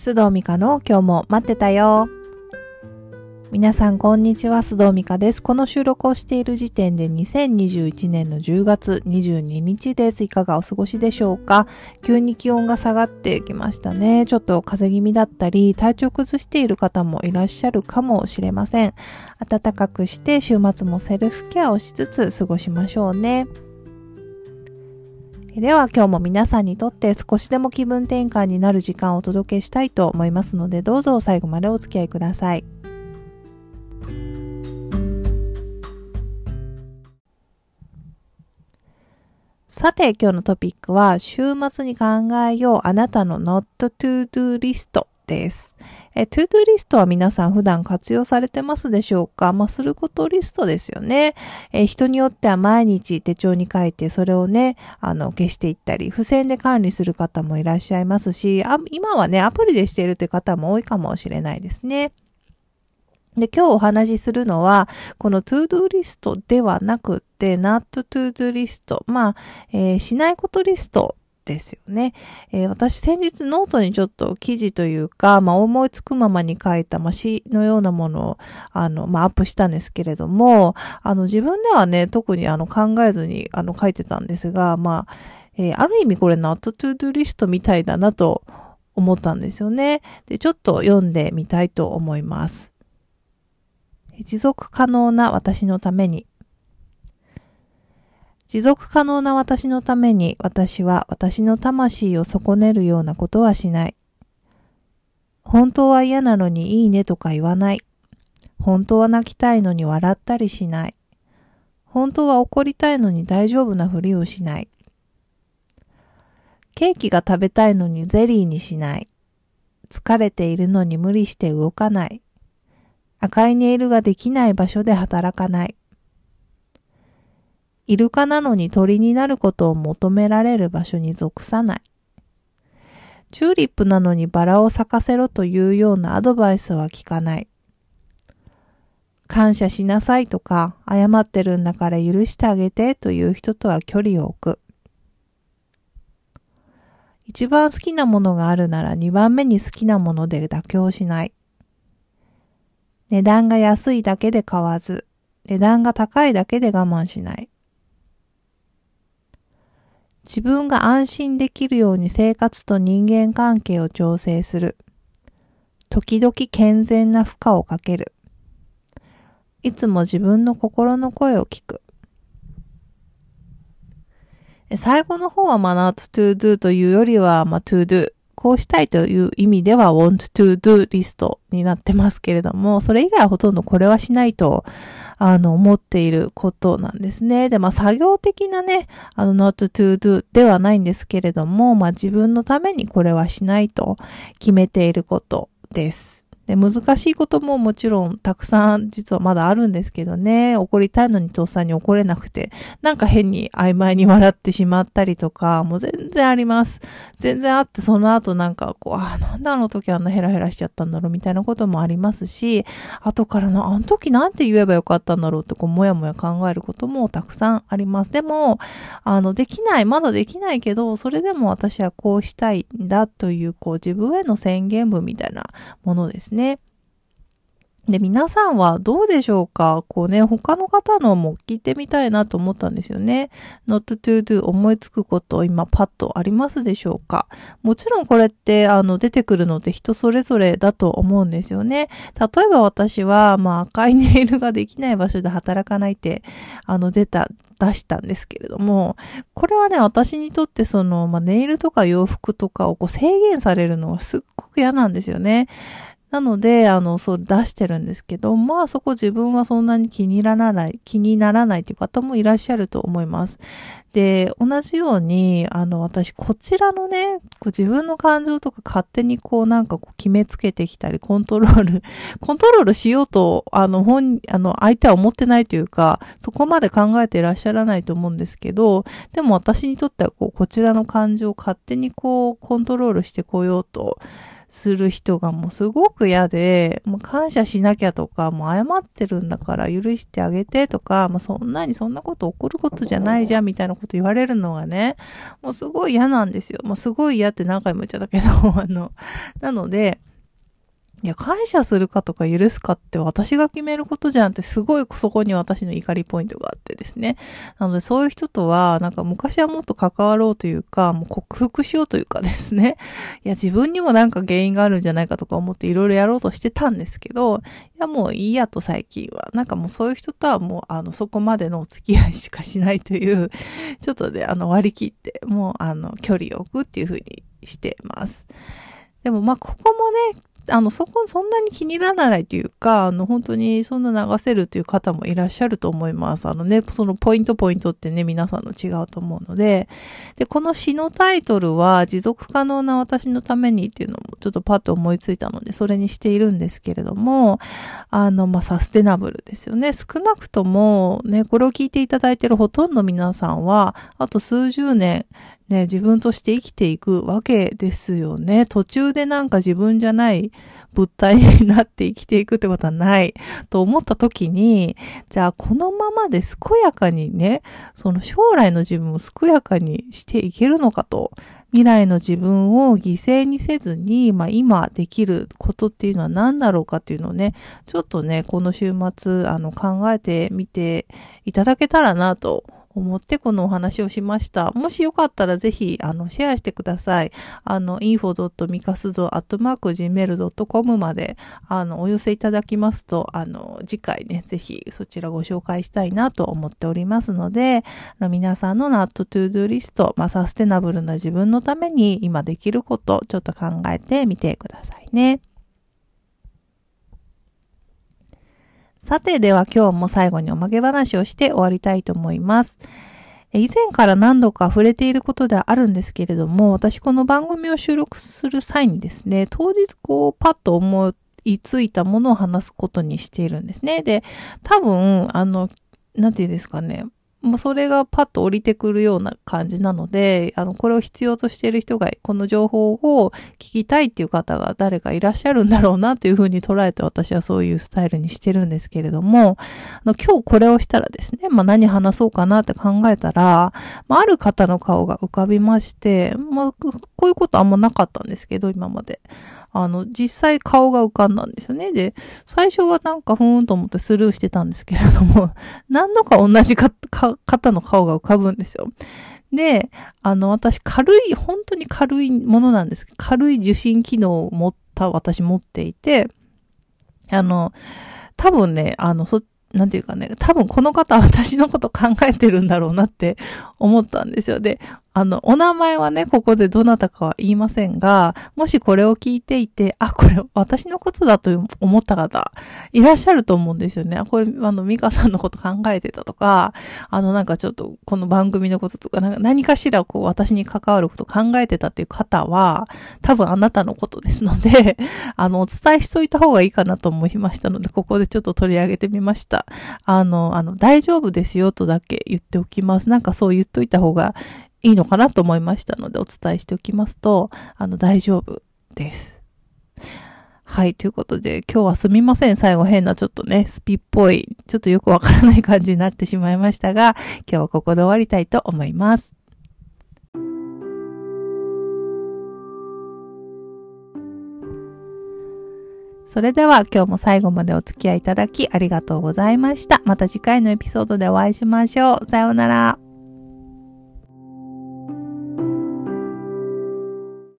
須藤美香の今日も待ってたよ。皆さんこんにちは、須藤美香です。この収録をしている時点で2021年の10月22日です。いかがお過ごしでしょうか？急に気温が下がってきましたね。ちょっと風邪気味だったり、体調崩している方もいらっしゃるかもしれません。暖かくして週末もセルフケアをしつつ過ごしましょうね。では今日も皆さんにとって少しでも気分転換になる時間をお届けしたいと思いますのでどうぞ最後までお付き合いください。さて今日のトピックは週末に考えようあなたの Not to Do リストです。え、 to do リストは皆さん普段活用されてますでしょうか？まあ、することリストですよね。え、人によっては毎日手帳に書いて、それをね、あの、消していったり、付箋で管理する方もいらっしゃいますし、あ今はね、アプリでしているという方も多いかもしれないですね。で、今日お話しするのは、この to do リストではなくて、not to do リスト。まあ、えー、しないことリストですよね。えー、私先日ノートにちょっと記事というか、まあ思いつくままに書いた、まあ詩のようなものを、あの、まあアップしたんですけれども、あの自分ではね、特にあの考えずにあの書いてたんですが、まあ、えー、ある意味これ not to do リストみたいだなと思ったんですよね。で、ちょっと読んでみたいと思います。持続可能な私のために持続可能な私のために私は私の魂を損ねるようなことはしない。本当は嫌なのにいいねとか言わない。本当は泣きたいのに笑ったりしない。本当は怒りたいのに大丈夫なふりをしない。ケーキが食べたいのにゼリーにしない。疲れているのに無理して動かない。赤いネイルができない場所で働かない。イルカなのに鳥になることを求められる場所に属さない。チューリップなのにバラを咲かせろというようなアドバイスは聞かない。感謝しなさいとか、謝ってるんだから許してあげてという人とは距離を置く。一番好きなものがあるなら二番目に好きなもので妥協しない。値段が安いだけで買わず、値段が高いだけで我慢しない。自分が安心できるように生活と人間関係を調整する。時々健全な負荷をかける。いつも自分の心の声を聞く。最後の方はまあ not to do というよりはまあ to do こうしたいという意味では want to do リストになってますけれども、それ以外はほとんどこれはしないと、あの、思っていることなんですね。で、まあ、作業的なね、あの、not to do ではないんですけれども、まあ、自分のためにこれはしないと決めていることです。で、難しいことももちろんたくさん実はまだあるんですけどね、怒りたいのに父さんに怒れなくて、なんか変に曖昧に笑ってしまったりとか、もう全然あります。全然あって、その後なんかこう、あ、なんであの時あんなヘラヘラしちゃったんだろうみたいなこともありますし、後からの、あの時なんて言えばよかったんだろうってこう、もやもや考えることもたくさんあります。でも、あの、できない、まだできないけど、それでも私はこうしたいんだという、こう、自分への宣言文みたいなものですね。ね。で、皆さんはどうでしょうか？こうね、他の方のも聞いてみたいなと思ったんですよね。not to do 思いつくこと今パッとありますでしょうか？もちろんこれってあの出てくるのって人それぞれだと思うんですよね。例えば私はまあ赤いネイルができない場所で働かないってあの出た出したんですけれども、これはね、私にとってその、まあ、ネイルとか洋服とかをこう制限されるのはすっごく嫌なんですよね。なので、あの、そう出してるんですけど、まあそこ自分はそんなに気にならない、気にならないという方もいらっしゃると思います。で、同じように、あの、私、こちらのね、こう自分の感情とか勝手にこうなんかこう決めつけてきたり、コントロール、コントロールしようと、あの、本、あの、相手は思ってないというか、そこまで考えていらっしゃらないと思うんですけど、でも私にとってはこう、こちらの感情を勝手にこう、コントロールしてこようと、する人がもうすごく嫌で、もう感謝しなきゃとか、もう謝ってるんだから許してあげてとか、まあ、そんなにそんなこと起こることじゃないじゃんみたいなこと言われるのがね、もうすごい嫌なんですよ。もうすごい嫌って何回も言っちゃったけど、あの、なので、いや、感謝するかとか許すかって私が決めることじゃんってすごいそこに私の怒りポイントがあってですね。なのでそういう人とは、なんか昔はもっと関わろうというか、もう克服しようというかですね。いや、自分にもなんか原因があるんじゃないかとか思っていろいろやろうとしてたんですけど、いや、もういいやと最近は。なんかもうそういう人とはもう、あの、そこまでのお付き合いしかしないという、ちょっとね、あの、割り切って、もう、あの、距離を置くっていうふうにしてます。でもまあ、ここもね、あの、そこ、そんなに気にならないというか、あの、本当にそんな流せるという方もいらっしゃると思います。あのね、そのポイントポイントってね、皆さんの違うと思うので、で、この詩のタイトルは、持続可能な私のためにっていうのもちょっとパッと思いついたので、それにしているんですけれども、あの、まあ、サステナブルですよね。少なくとも、ね、これを聞いていただいているほとんど皆さんは、あと数十年、ね、自分として生きていくわけですよね。途中でなんか自分じゃない物体になって生きていくってことはないと思った時に、じゃあこのままで健やかにね、その将来の自分を健やかにしていけるのかと。未来の自分を犠牲にせずに、まあ今できることっていうのは何だろうかっていうのをね、ちょっとね、この週末、あの考えてみていただけたらなと思ってこのお話をしました。もしよかったらぜひ、あの、シェアしてください。あの、info.mikasudo.gmail.com まで、あの、お寄せいただきますと、あの、次回ね、ぜひそちらご紹介したいなと思っておりますので、の皆さんの Not to Do リスト、まあ、サステナブルな自分のために今できること、ちょっと考えてみてくださいね。さて、では今日も最後におまけ話をして終わりたいと思います。以前から何度か触れていることではあるんですけれども、私この番組を収録する際にですね、当日こうパッと思いついたものを話すことにしているんですね。で、多分、あの、なんて言うんですかね、もうそれがパッと降りてくるような感じなので、あの、これを必要としている人が、この情報を聞きたいっていう方が誰かいらっしゃるんだろうなというふうに捉えて私はそういうスタイルにしてるんですけれども、あの今日これをしたらですね、まあ何話そうかなって考えたら、まあある方の顔が浮かびまして、まあこういうことあんまなかったんですけど、今まで。あの、実際顔が浮かんだんですよね。で、最初はなんかふーんと思ってスルーしてたんですけれども、何度か同じか方の顔が浮かぶんですよ。で、あの、私軽い、本当に軽いものなんです、軽い受信機能を持った私持っていて、あの、多分ね、あの、そ、なんていうかね、多分この方は私のこと考えてるんだろうなって思ったんですよ。で、あの、お名前はね、ここでどなたかは言いませんが、もしこれを聞いていて、あ、これ私のことだと思った方、いらっしゃると思うんですよね。あこれ、あの、ミカさんのこと考えてたとか、あの、なんかちょっと、この番組のこととか、か何かしらこう、私に関わること考えてたっていう方は、多分あなたのことですので、あの、お伝えしといた方がいいかなと思いましたので、ここでちょっと取り上げてみました。あの、あの、大丈夫ですよとだけ言っておきます。なんかそう言っといた方がいいのかなと思いましたのでお伝えしておきますと、あの、大丈夫です。はい。ということで、今日はすみません。最後変なちょっとね、スピっぽい、ちょっとよくわからない感じになってしまいましたが、今日はここで終わりたいと思います。それでは今日も最後までお付き合いいただきありがとうございました。また次回のエピソードでお会いしましょう。さようなら。